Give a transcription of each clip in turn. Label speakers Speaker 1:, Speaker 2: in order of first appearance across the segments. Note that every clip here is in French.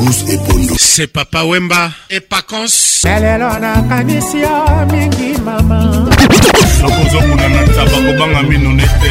Speaker 1: Auguste et Pondo.
Speaker 2: C'est Papa Wemba et Pacons.
Speaker 3: lelo nakanisi yo mingi mama
Speaker 2: nakozomona na taba kobanga mino nete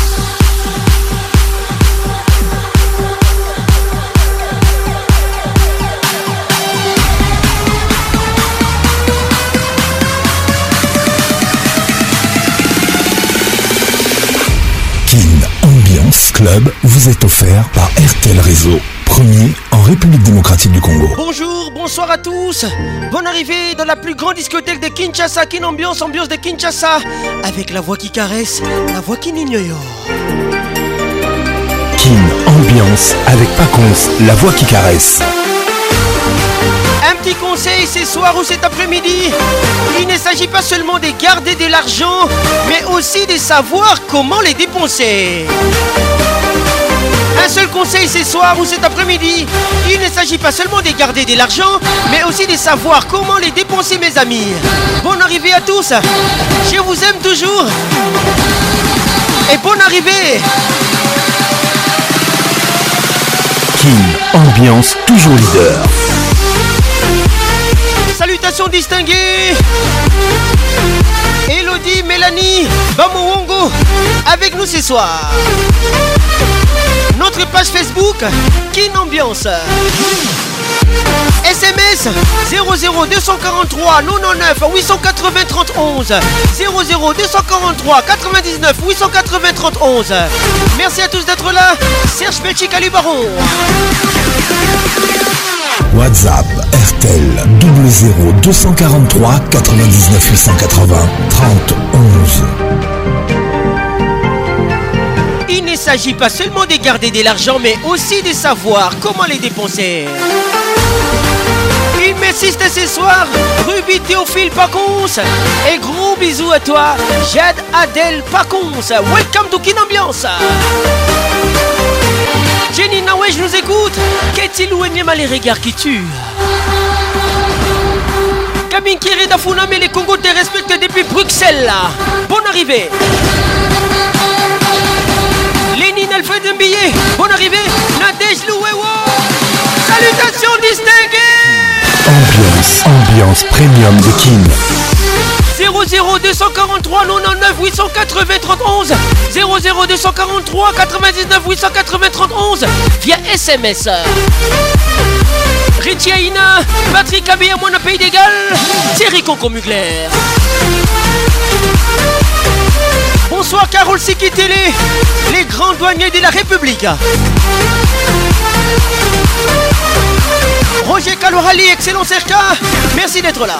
Speaker 4: Club vous est offert par RTL Réseau. Premier en République démocratique du Congo.
Speaker 5: Bonjour, bonsoir à tous. Bonne arrivée dans la plus grande discothèque de Kinshasa, Kin Ambiance, ambiance de Kinshasa. Avec la voix qui caresse, la voix qui n'ignore.
Speaker 4: Kin Ambiance avec Pacons, la voix qui caresse.
Speaker 5: Un petit conseil ce soir ou cet après-midi. Il ne s'agit pas seulement de garder de l'argent, mais aussi de savoir comment les dépenser. Un seul conseil ce soir ou cet après-midi. Il ne s'agit pas seulement de garder de l'argent, mais aussi de savoir comment les dépenser, mes amis. Bonne arrivée à tous. Je vous aime toujours. Et bonne arrivée.
Speaker 4: Kin Ambiance toujours leader.
Speaker 5: Salutations distinguées Elodie, Mélanie, Bamouongo avec nous ce soir. Notre page Facebook, Kin Ambiance. SMS 00243 99 880 31 00243 99 880 31 Merci à tous d'être là. Serge Belchic Baron.
Speaker 4: WhatsApp RTL 00 243 99 880 30 11.
Speaker 5: Il ne s'agit pas seulement de garder de l'argent, mais aussi de savoir comment les dépenser. Il m'assiste ce soir, Ruby Théophile Paconce. Et gros bisous à toi, Jade Adèle Paconce. Welcome to Kin Ambiance. Jenny Nawesh nous écoute. Qu'est-il ou les regards qui tuent Camille Kiri Dafuna, mais les Congos te respectent depuis Bruxelles. Bonne arrivée. Lénine Alfred Mbillet, bonne arrivée. Nadège Louewo. Salutations distinguées.
Speaker 4: Ambiance, ambiance premium de Kin.
Speaker 5: 00 243 99 880 31 00 243 99 880 31 via SMS. Richie Aina, Patrick Abé à pays d'égal, Thierry Conco Mugler. Bonsoir Carole Siki Télé, les grands douaniers de la République. Roger Kalorali, excellent Serka, merci d'être là.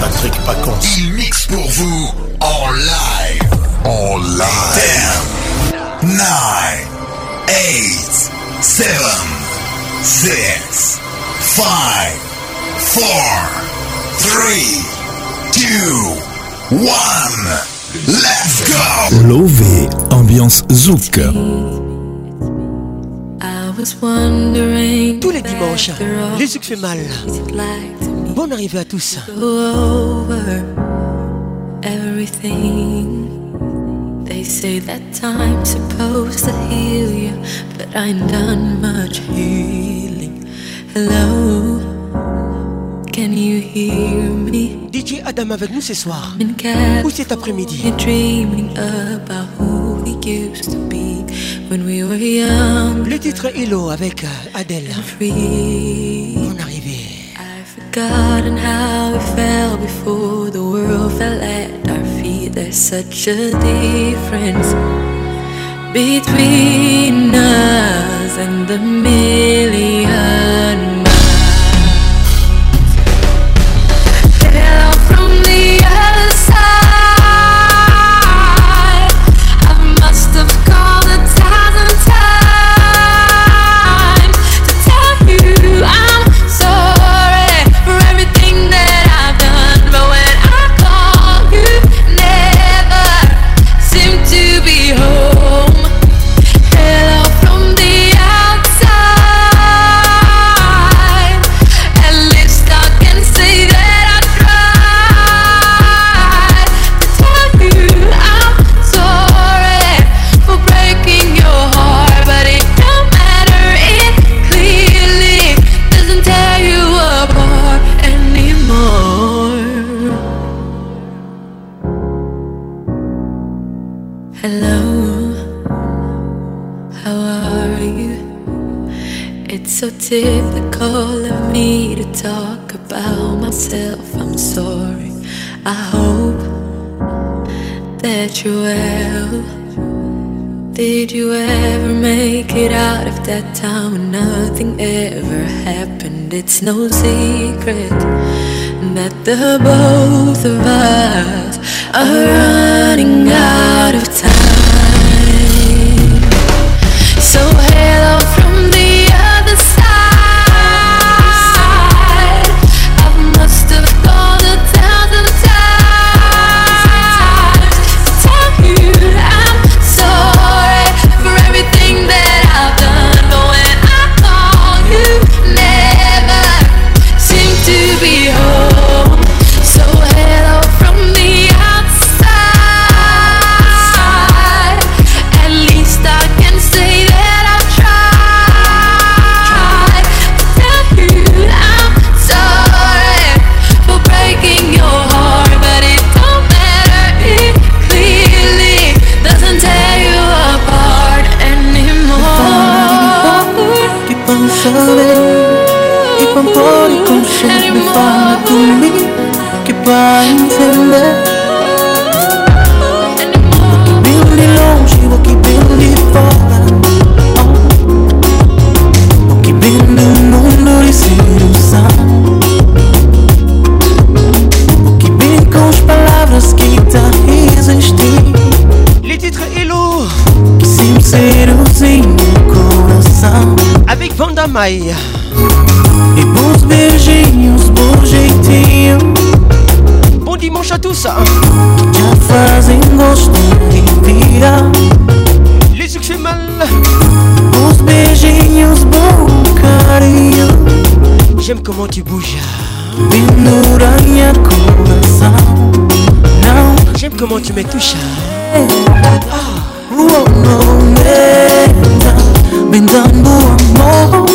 Speaker 1: Patrick Pacons, il mixe pour vous en live. En live. 10, 9, 8, 7, 6, 5, 4, 3, 2, 1. Let's go!
Speaker 4: Lové, ambiance Zouk.
Speaker 5: Tous les dimanches, les Zouk fait mal. Bonne arrivée à tous.
Speaker 6: everything. They say that time's supposed supposed to heal you, but I ain't done much healing. Hello, can you hear me?
Speaker 5: DJ Adam avec nous ce soir.
Speaker 6: Ou
Speaker 5: cet après-midi?
Speaker 6: Dreaming about who we used to be when we were young.
Speaker 5: Le titre Hello avec euh, Adèle.
Speaker 6: Forgotten how we felt before the world fell at our feet. There's such a difference between us and the million It's no secret that the both of us are running out of time.
Speaker 5: Maia.
Speaker 7: E bons beijinhos, bom jeitinho.
Speaker 5: Bom dimanche a tous.
Speaker 7: Já fazem gosto de virar.
Speaker 5: Les succès mal.
Speaker 7: Bons beijinhos, bom carinho.
Speaker 5: J'aime comment tu bouges.
Speaker 7: Pendura minha coração. Não.
Speaker 5: J'aime comment tu me touches.
Speaker 7: Ah. Oh, dando amor,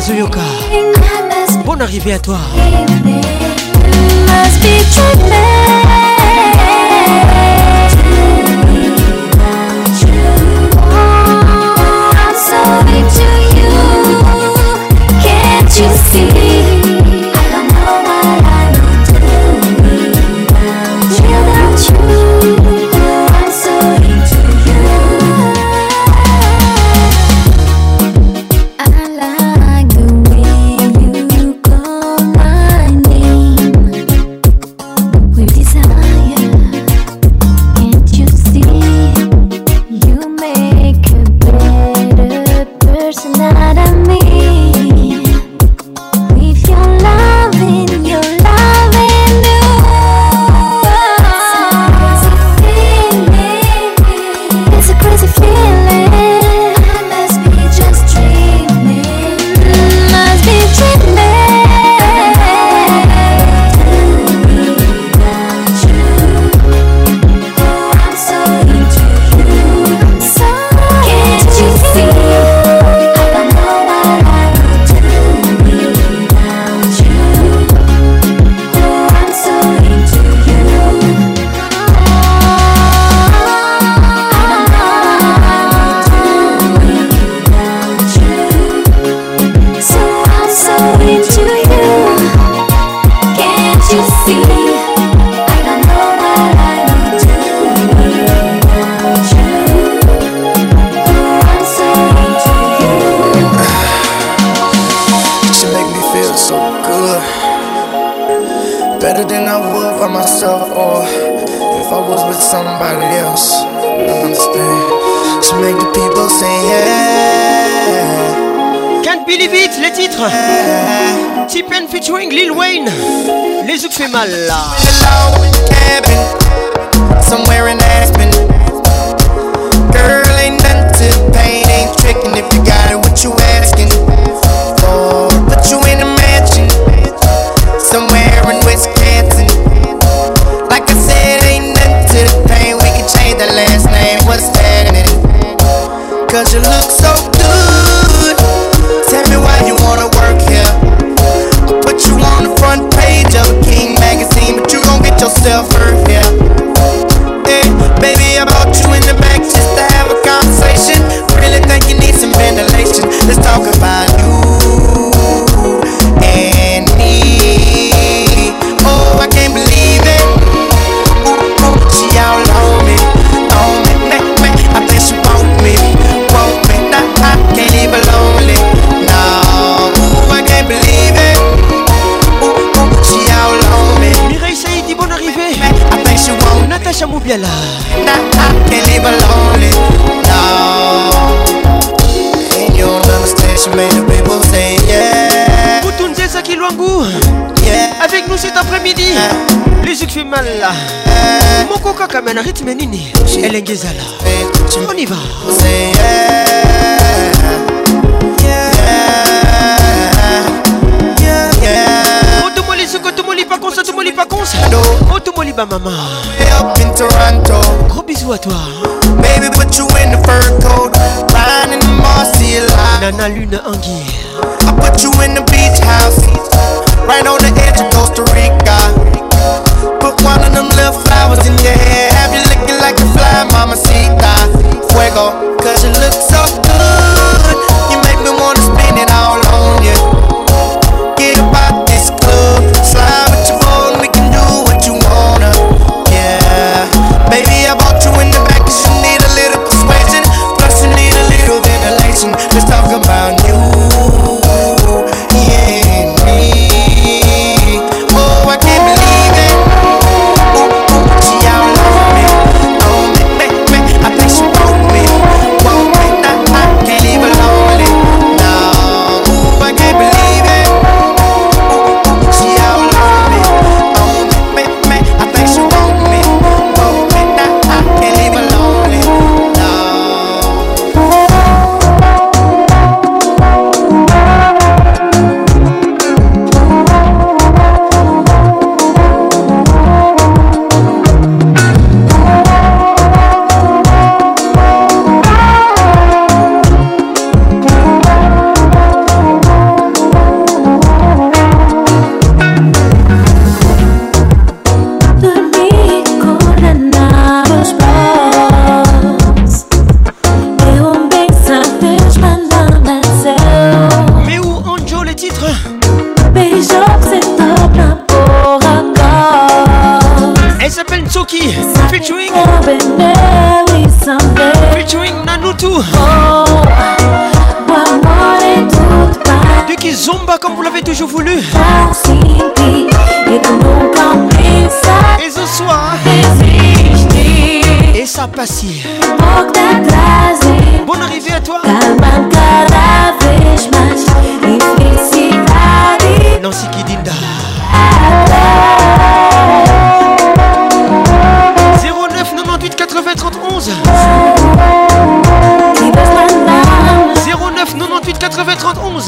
Speaker 5: nazoyoka. Bon arrivé à toi.
Speaker 8: You see?
Speaker 5: featuring Lil Wayne. Les yeux fait mal là.
Speaker 9: Somewhere in
Speaker 5: Luangu
Speaker 9: yeah.
Speaker 5: Avec nous cet après-midi. Yeah. Musique fait mal là. Yeah. Mon coca kamène rythme nini? Elengezala On y va. Otomoli ba
Speaker 9: mama Up in Toronto.
Speaker 5: Gros bisous à toi.
Speaker 9: Baby put you in the fur coat. Blind in the mossy line.
Speaker 5: Nana Lune Anguille
Speaker 9: I put you in the beach house, right on the edge of Costa Rica. Put one of them little flowers in your head.
Speaker 5: tout. Dieu qui zomba comme vous l'avez toujours voulu. Et ce soir. Et ça passe. Bonne arrivée à toi.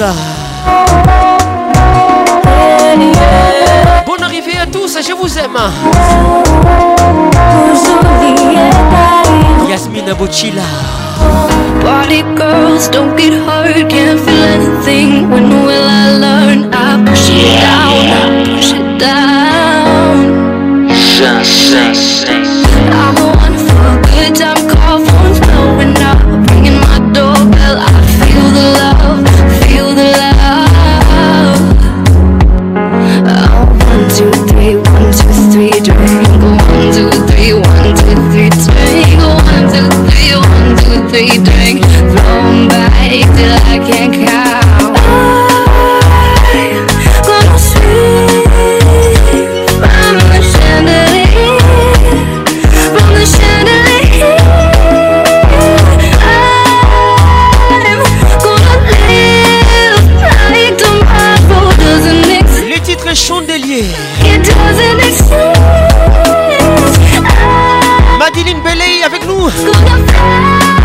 Speaker 5: Kinshasa. Bonne arrivée à tous, je vous aime. Yasmina Bochila.
Speaker 10: Body girls don't get hurt, can't feel anything when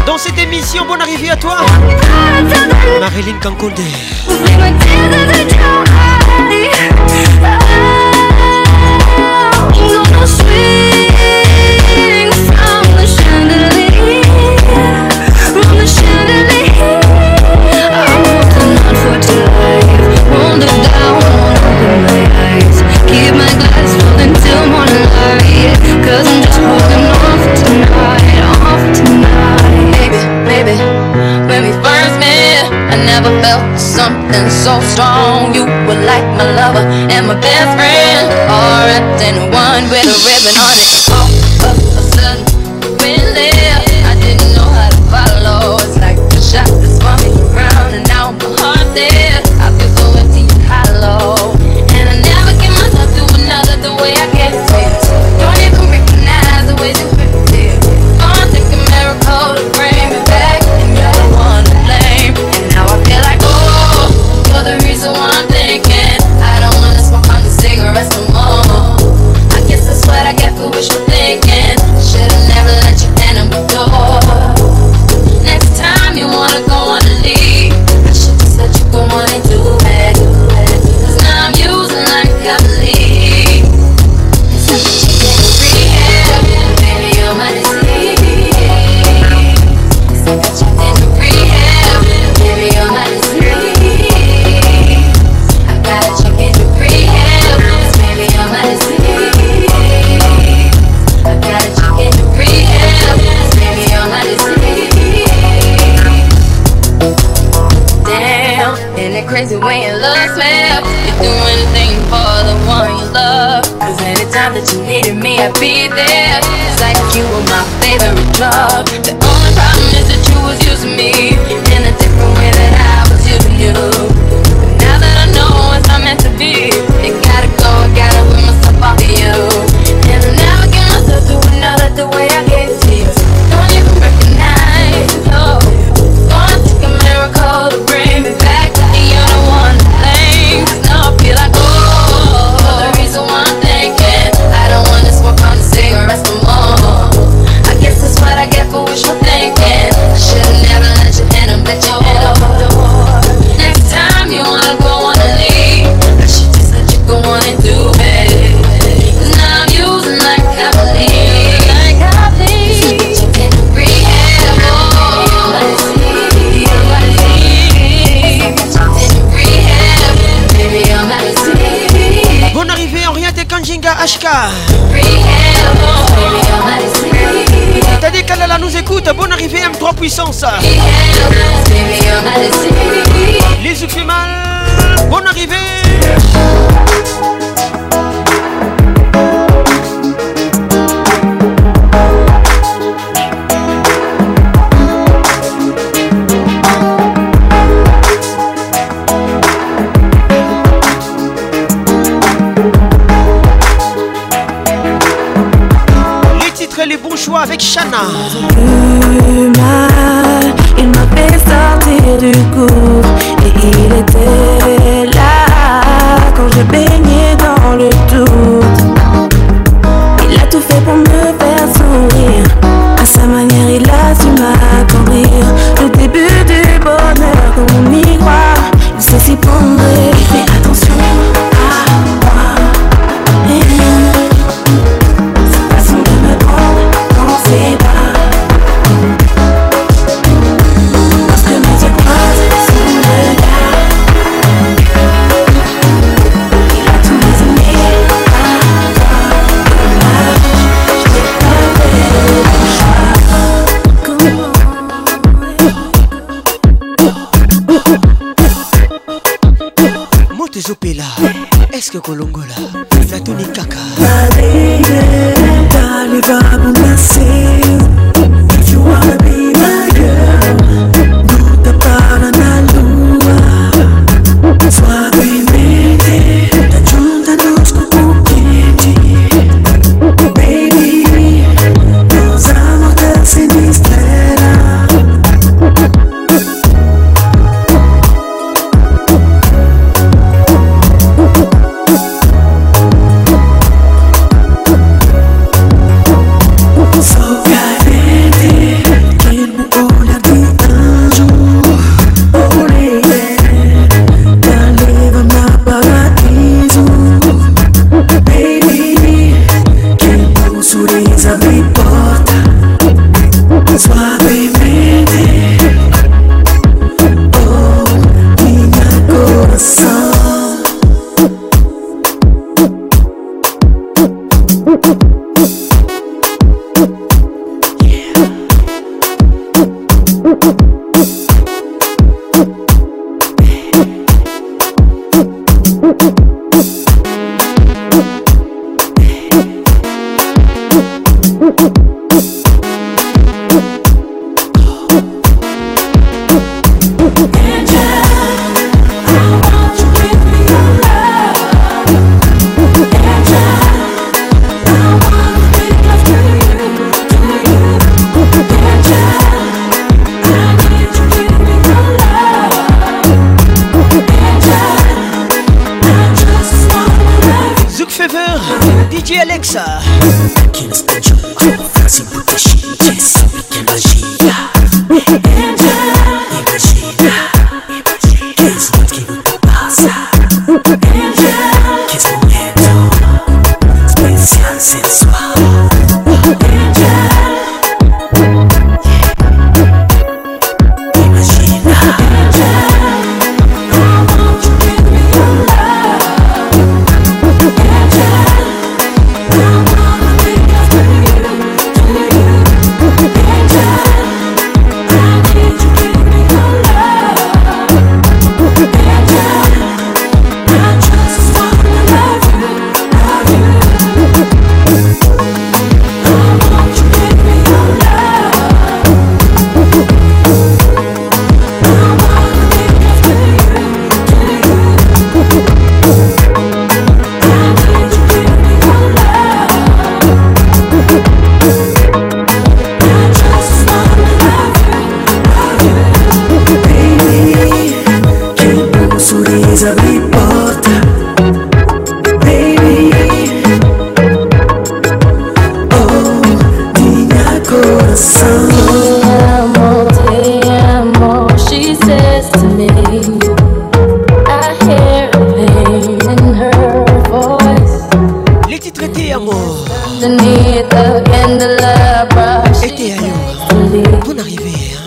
Speaker 5: Dans cette émission, bonne arrivée à toi. Marilyn Kankonde
Speaker 10: Keep my glass full until morning light Cause I'm just holding on for tonight. tonight. Baby, when we first met I never felt something so strong. You were like my lover and my best friend. All wrapped in one with a ribbon on it. be there. It's like you were my favorite drug. The only problem is that you was using me.
Speaker 5: Colombo. Arrivée.
Speaker 10: That's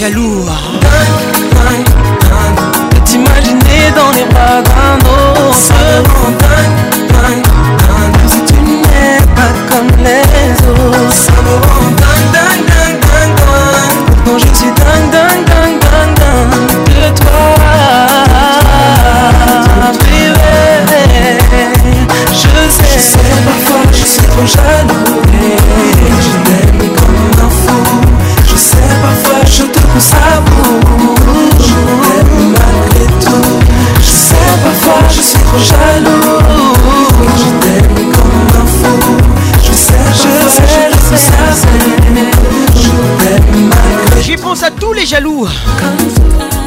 Speaker 11: jaloux.
Speaker 12: J'y pense à tous les jaloux.
Speaker 4: Les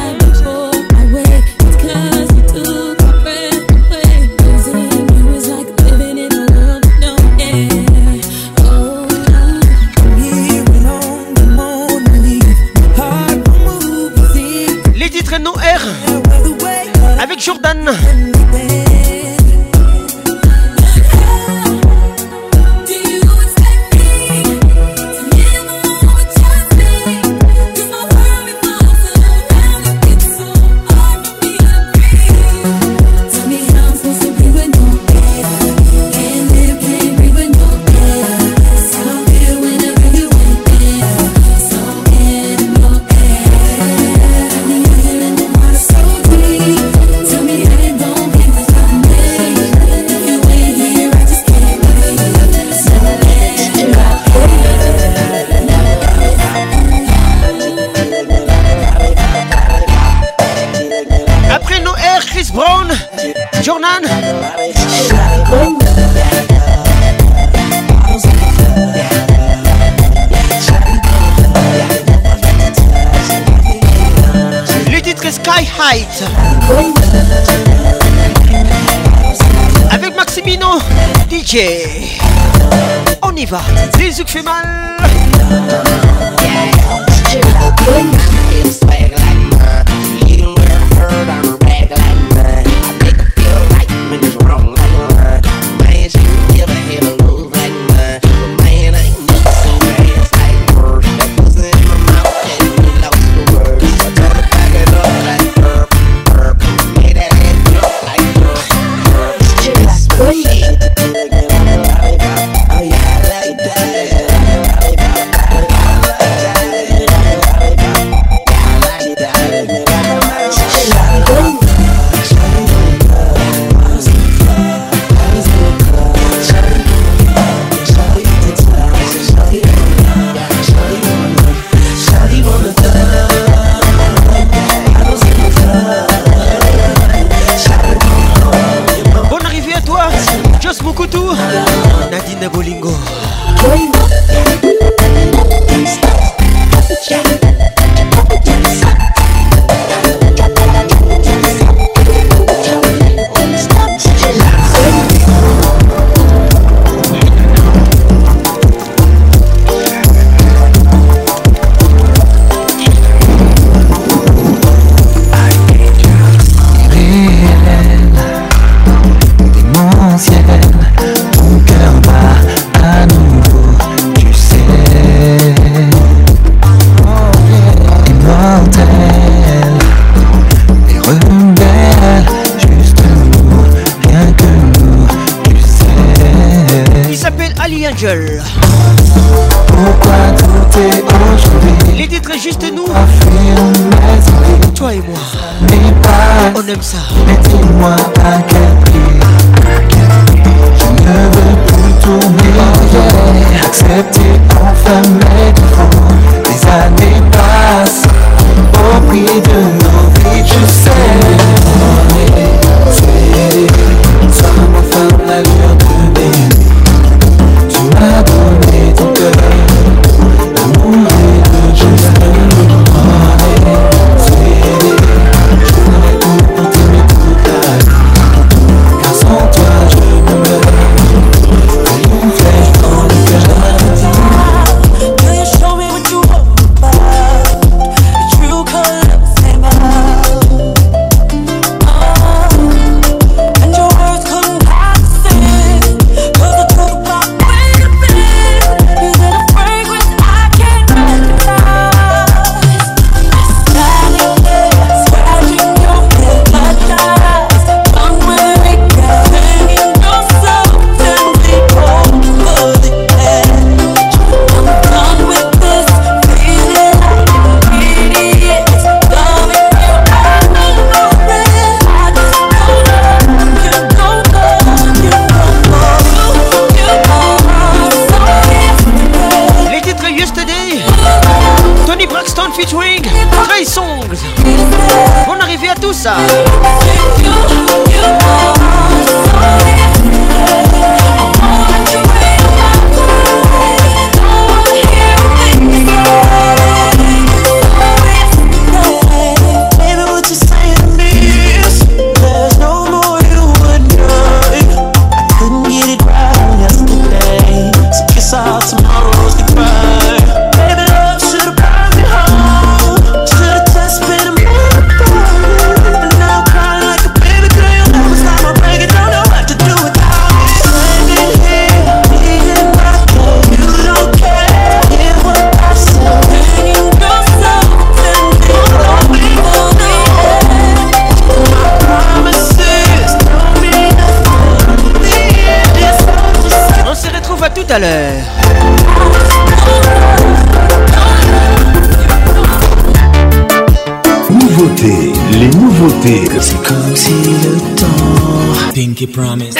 Speaker 11: C'est comme si le temps. Pinky Promise.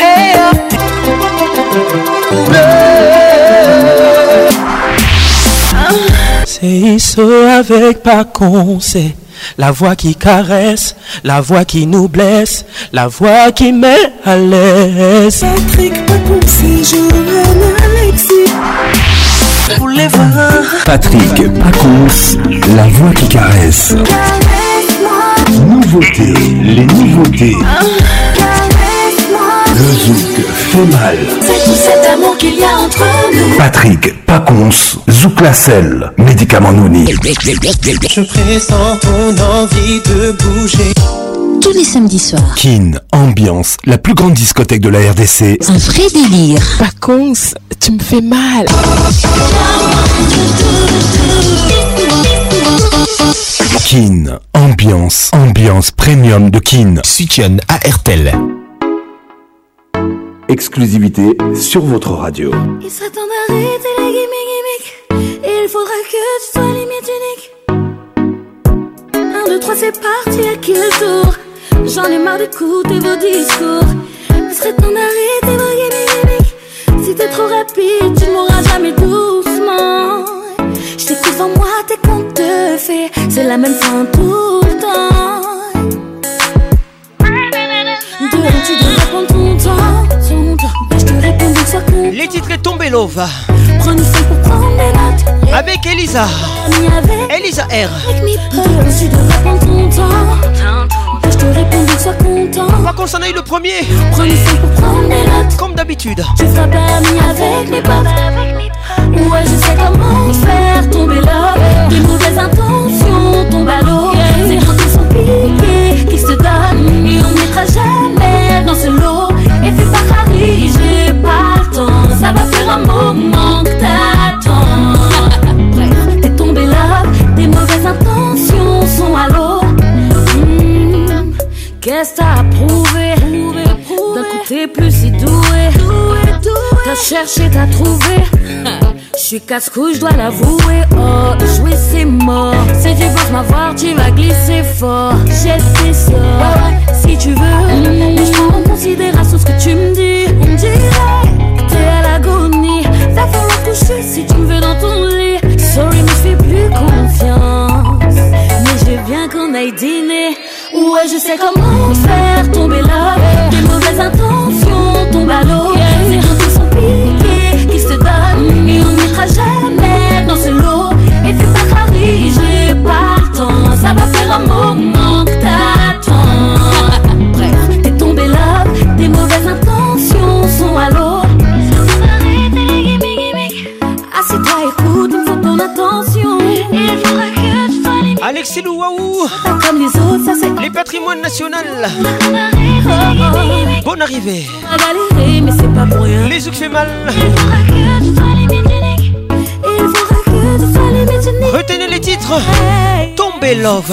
Speaker 11: C'est ça avec Pacon, c'est la voix qui caresse, la voix qui nous blesse, la voix qui met à l'aise.
Speaker 8: Patrick Pacon, c'est Johan Alexis.
Speaker 4: Patrick Pacons, la voix qui caresse. Nouveautés, les nouveautés. Le zouk fait mal.
Speaker 8: C'est tout cet amour qu'il y a entre nous.
Speaker 4: Patrick Pacons, Zouk Lacelle, médicament Nouni.
Speaker 11: Je pressens ton envie de bouger.
Speaker 13: Tous les samedis soirs.
Speaker 4: Kin, Ambiance, la plus grande discothèque de la RDC.
Speaker 13: Un vrai délire.
Speaker 14: Pacons, tu me fais mal.
Speaker 4: Kin, Ambiance, Ambiance Premium de Kin. Suitienne à RTL. Exclusivité sur votre radio.
Speaker 8: Il serait temps d'arrêter les gimmicks, gimmicks. Il faudra que tu sois limite unique. Un, deux, trois, c'est parti, à qui le tour? J'en ai marre d'écouter vos discours. Il serait temps d'arrêter vos gimmicks, gimmicks. Si t'es trop rapide, tu mourras jamais doucement. T'écoute en moi, tes comptes te fait. C'est la même fin tout le temps. Dehors, tu devrais prendre ton temps?
Speaker 5: Les titres est tombé Love
Speaker 8: prend une feuille pour prendre des notes.
Speaker 5: avec Elisa. Elisa R. Pas qu'on s'en aille le premier, comme d'habitude.
Speaker 8: Avec mes potes. Ouais, je sais comment faire tomber là. T'as cherché, t'as trouvé Je suis casse-cou, je dois l'avouer. Oh, jouer c'est mort. Si tu penses m'avoir, tu vas glisser fort. J'ai fait ça. Si tu veux Mais je en considération ce que tu me dis. On dirait t'es à l'agonie. Va falloir coucher si tu me veux dans ton lit. Sorry mais je fais plus confiance. Mais je veux bien qu'on aille dîner. Ouais je sais comment faire. Tomber là Des mauvaises intentions. Tombent à l'eau Jamais dans ce lot. Et fais pas Harry, j'ai pas le temps. Ça va faire un moment que t'attends. Bref, t'es tombé là Des mauvaises intentions sont à l'eau. Assieds-toi, écoute, il faut ton attention. Il faudra que tu sois
Speaker 5: Alexis Louaou,
Speaker 8: comme les autres, ça c'est
Speaker 5: les patrimoines nationaux. Bonne arrivée.
Speaker 8: à galérer, mais c'est pas pour rien.
Speaker 5: Les zouk fait mal.
Speaker 8: Il faudra que
Speaker 5: Retenez les titres.
Speaker 8: Hey.
Speaker 5: Tombez Love.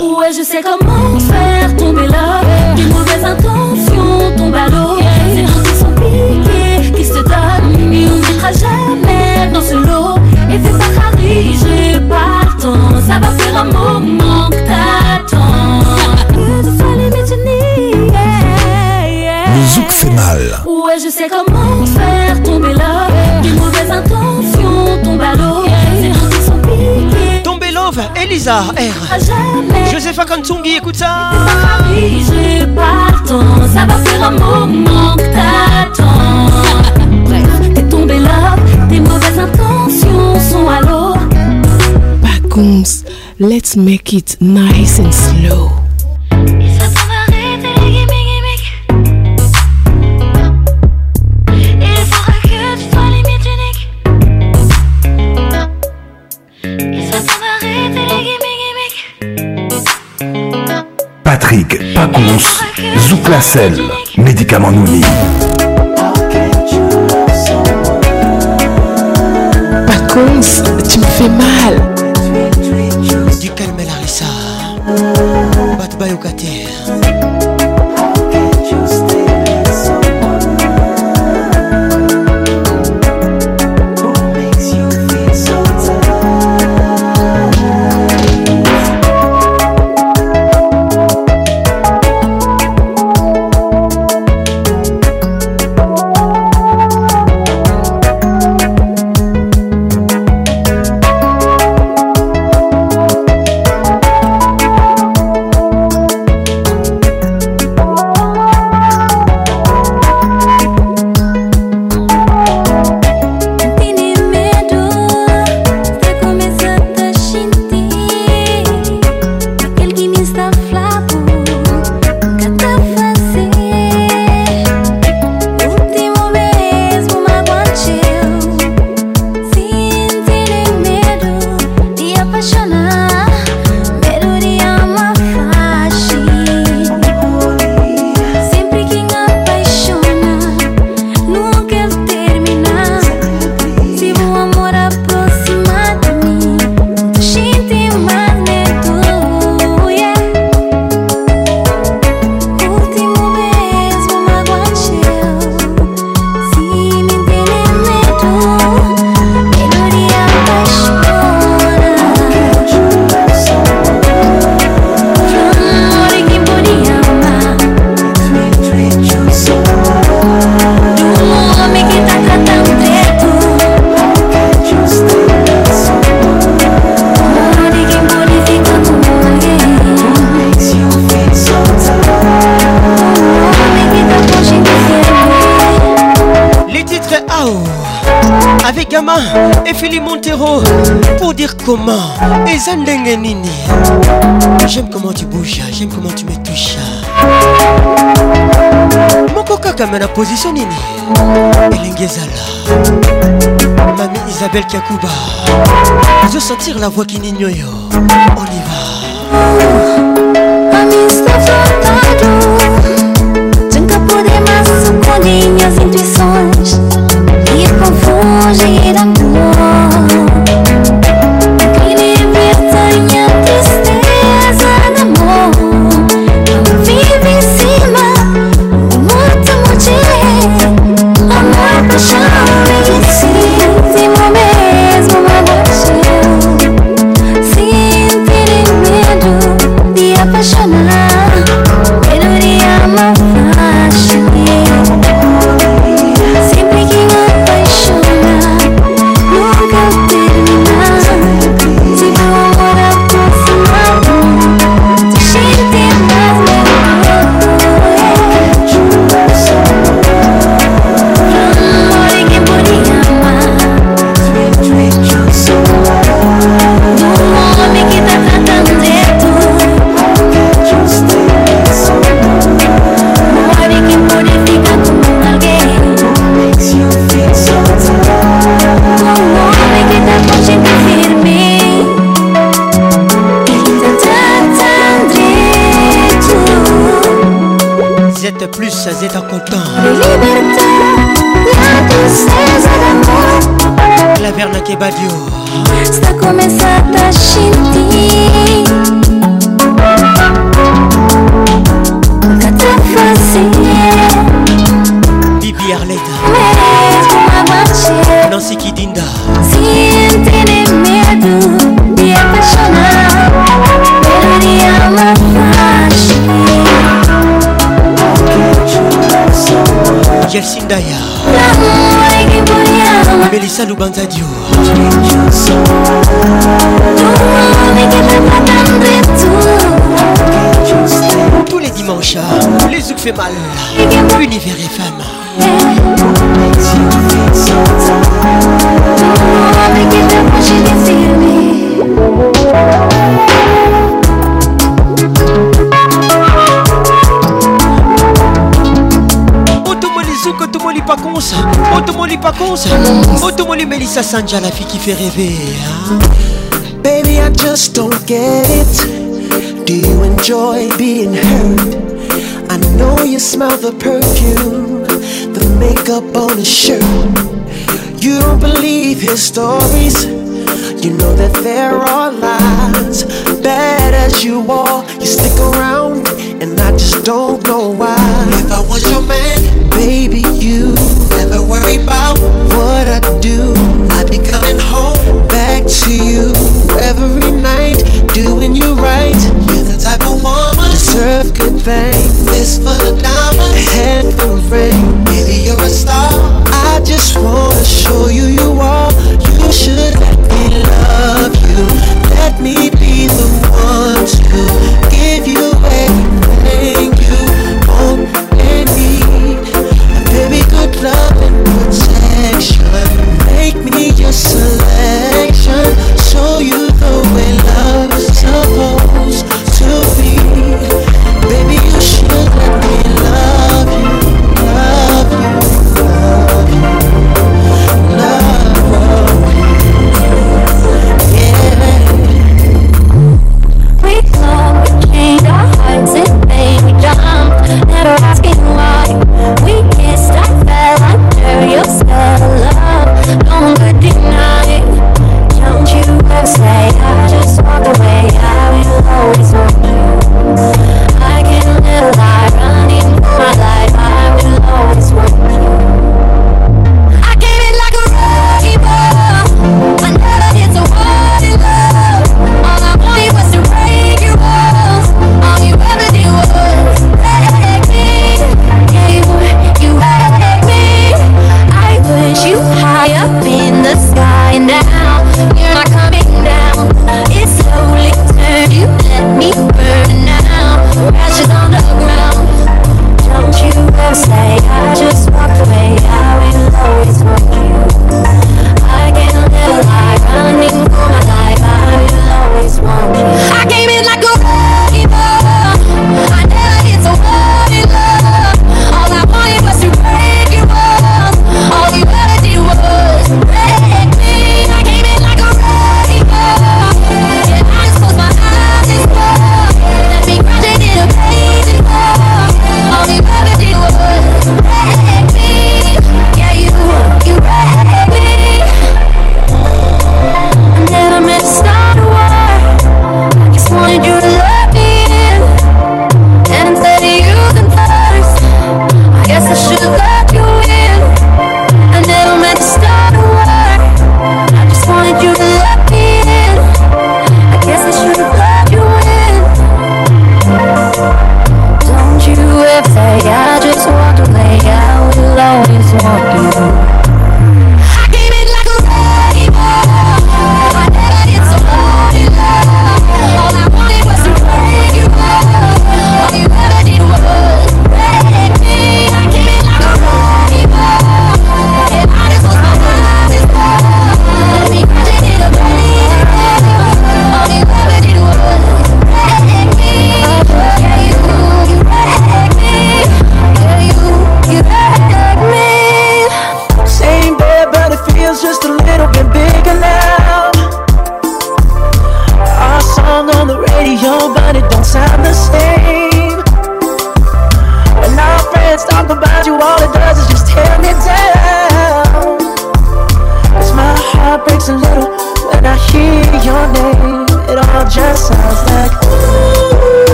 Speaker 8: Ouais, je sais comment faire tomber là. Des mauvaises intentions tombent à l'eau. Ces gens qui sont piqués, qui se donnent. Et on ne mettra jamais dans ce lot. Et fais pas Harry, j'ai pas le temps. Ça va faire un moment que t'attends.
Speaker 4: Le zouk fait mal.
Speaker 8: Ouais, je sais comment faire tomber là.
Speaker 5: Elisa R. Josepha Kantungi, écoute ça.
Speaker 8: Paris, j'ai pas le temps. Ça va faire un moment que t'attends. Bref, t'es tombé là. Tes mauvaises intentions sont à l'eau.
Speaker 14: Pacons, let's make it nice and slow.
Speaker 4: Kous, Zouklacel, médicament Nouni.
Speaker 14: Par contre, tu me fais mal.
Speaker 8: pour dire comment et Nini. J'aime comment tu bouges, j'aime comment tu me touches. Moko kaka mais la position Nini. Elengezala. Mamie Isabelle Kakuba. Je veux sentir la voix qui n'ignoyo. On y va. badio.
Speaker 5: Sta começando a sentir nunca te fazer
Speaker 8: Bibi
Speaker 5: Arleta
Speaker 8: Nancy Kidinda.
Speaker 5: Siente medo de apaixonar Deveria matar
Speaker 8: Jessin Daya Melissa Lubanzadio. Fait mal. Univers
Speaker 5: che sta facendo firme
Speaker 8: Otomoli pacons. Otomoli Melissa Sanja, la fille qui fait rêver. hein.
Speaker 11: Baby, I just don't get it. Do you enjoy being hurt? I know you smell the perfume, the makeup on his shirt. You don't believe his stories. You know that there are lies. Bad as you are, you stick around, and I just don't know why. If I was your man, baby, you never worry about what I do. I'd be coming home back to you every night, doing you right. You're the type of woman deserve good things. This for the diamond, head for the ring. Baby, you're a star. I just wanna show you. You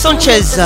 Speaker 7: Sanchez.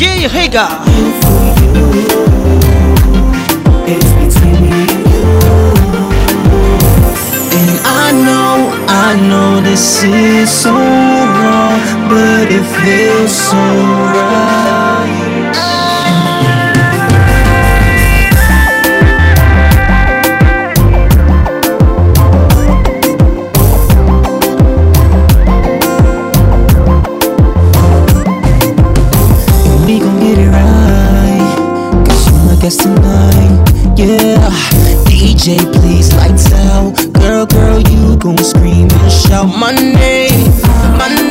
Speaker 7: Jay Higa.
Speaker 15: It's between me and you. And I know, I know this is so wrong, but it feels so guess tonight, yeah. DJ, please lights out. Girl, girl, you gon' scream and shout my name, my name.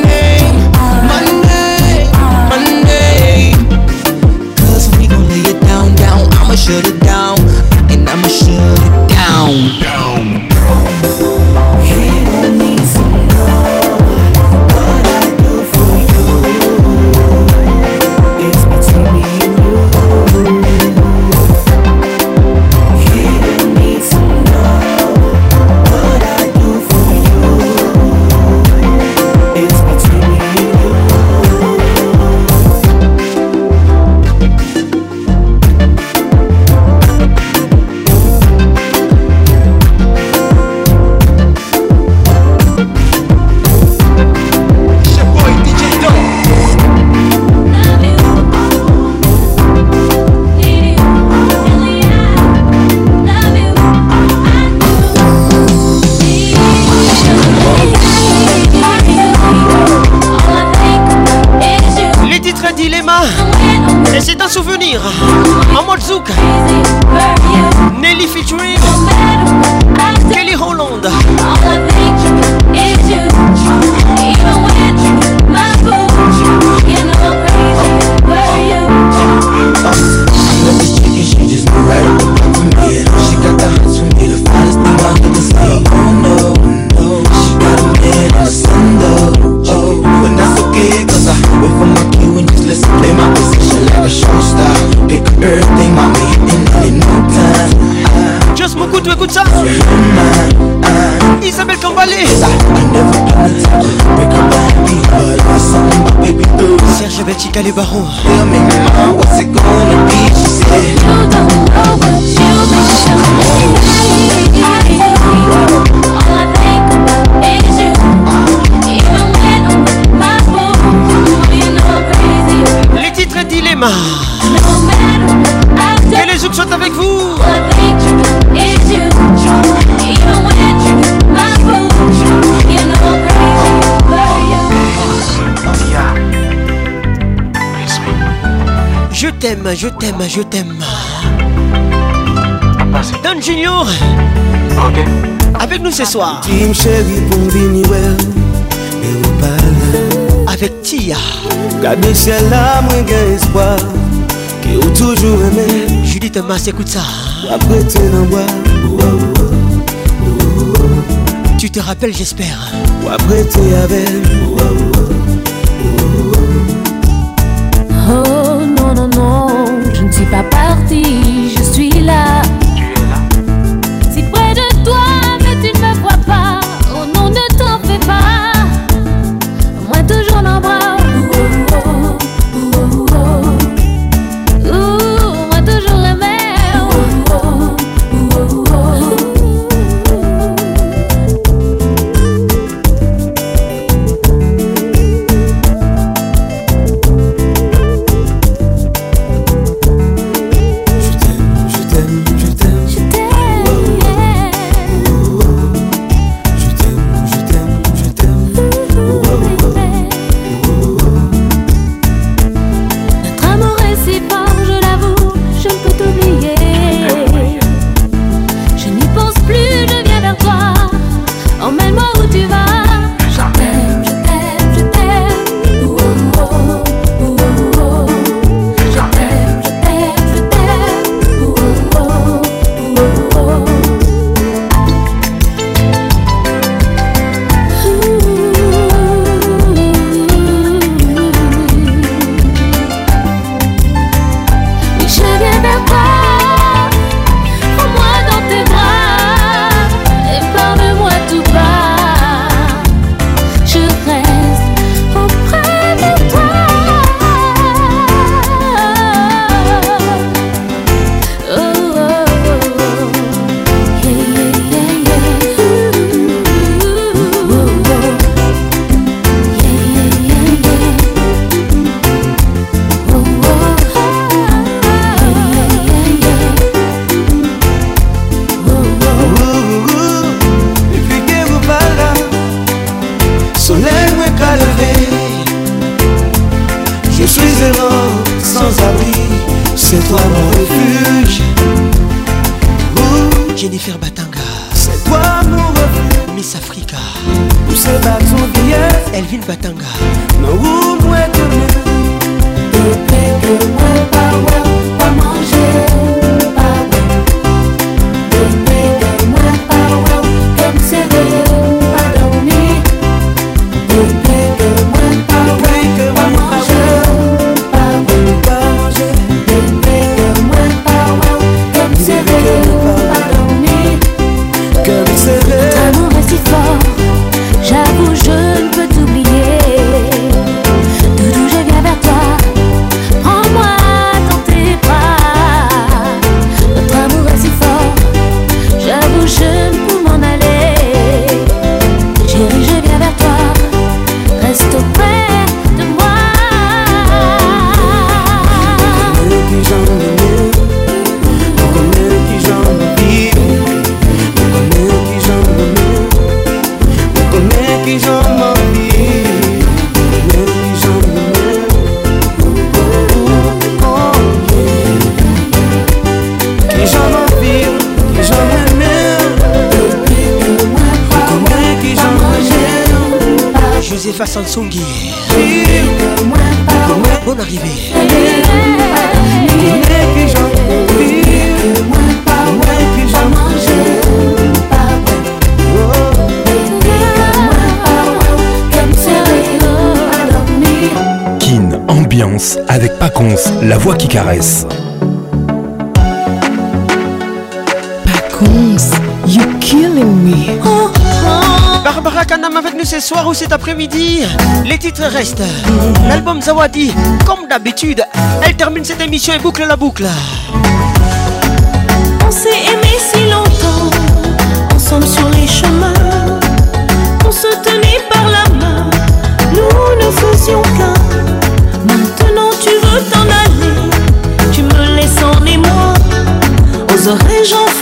Speaker 5: les barreaux.
Speaker 8: Tell
Speaker 5: Les titres dilemma.
Speaker 8: No
Speaker 5: avec vous. t'aime, je t'aime, je t'aime. Don Junior. Okay. Avec nous ce soir. Avec Tia.
Speaker 16: Gade chè la mwen gen espoi Ki ou toujou eme
Speaker 5: Judith Mas, écoute ça.
Speaker 16: Après, Wapwete nan wap
Speaker 5: Tu te rappelles, j'espère.
Speaker 7: Wapwete avec Wapwete parti, je suis là.
Speaker 6: ambiance avec Pacons, la voix qui caresse.
Speaker 14: Pacons, you killing me.
Speaker 5: Barbara Kanam avec nous ce soir ou cet après-midi. Les titres restent. L'album Zawadi, comme d'habitude, elle termine cette émission et boucle la boucle.
Speaker 17: On s'est aimé si longtemps, ensemble sur les chemins. On se tenait par la main, nous ne faisions qu'un.
Speaker 6: J'oserais, j'en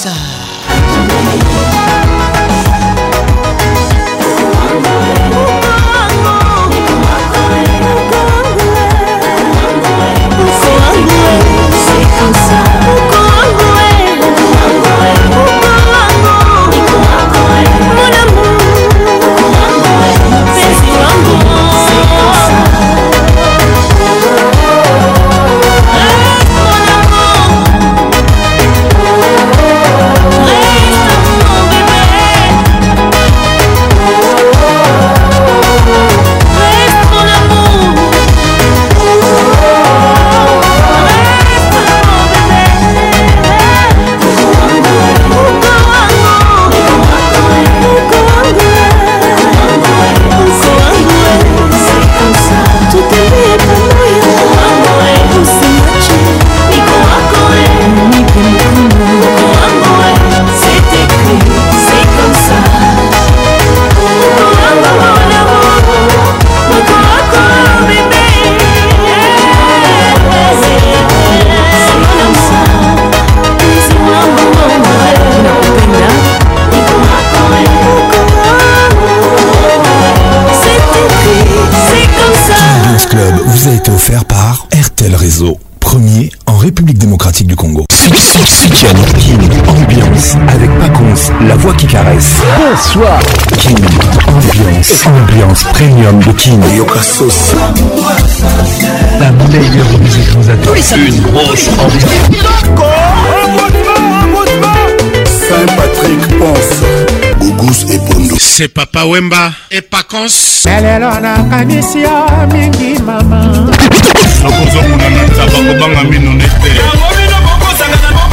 Speaker 6: Sir. Quoi qui caresse. Bonsoir. Kin. Ambiance. Ambiance premium de Kin. Yoka sauce. La meilleure musique nous attend. Une grosse ambiance.
Speaker 18: Saint-Patrick pense. Bougous et Pondo.
Speaker 2: C'est Papa Wemba et Pacons.
Speaker 3: lelo nakanisi yo mingi mama
Speaker 2: nakozomona na ntaba kobanga mino ne te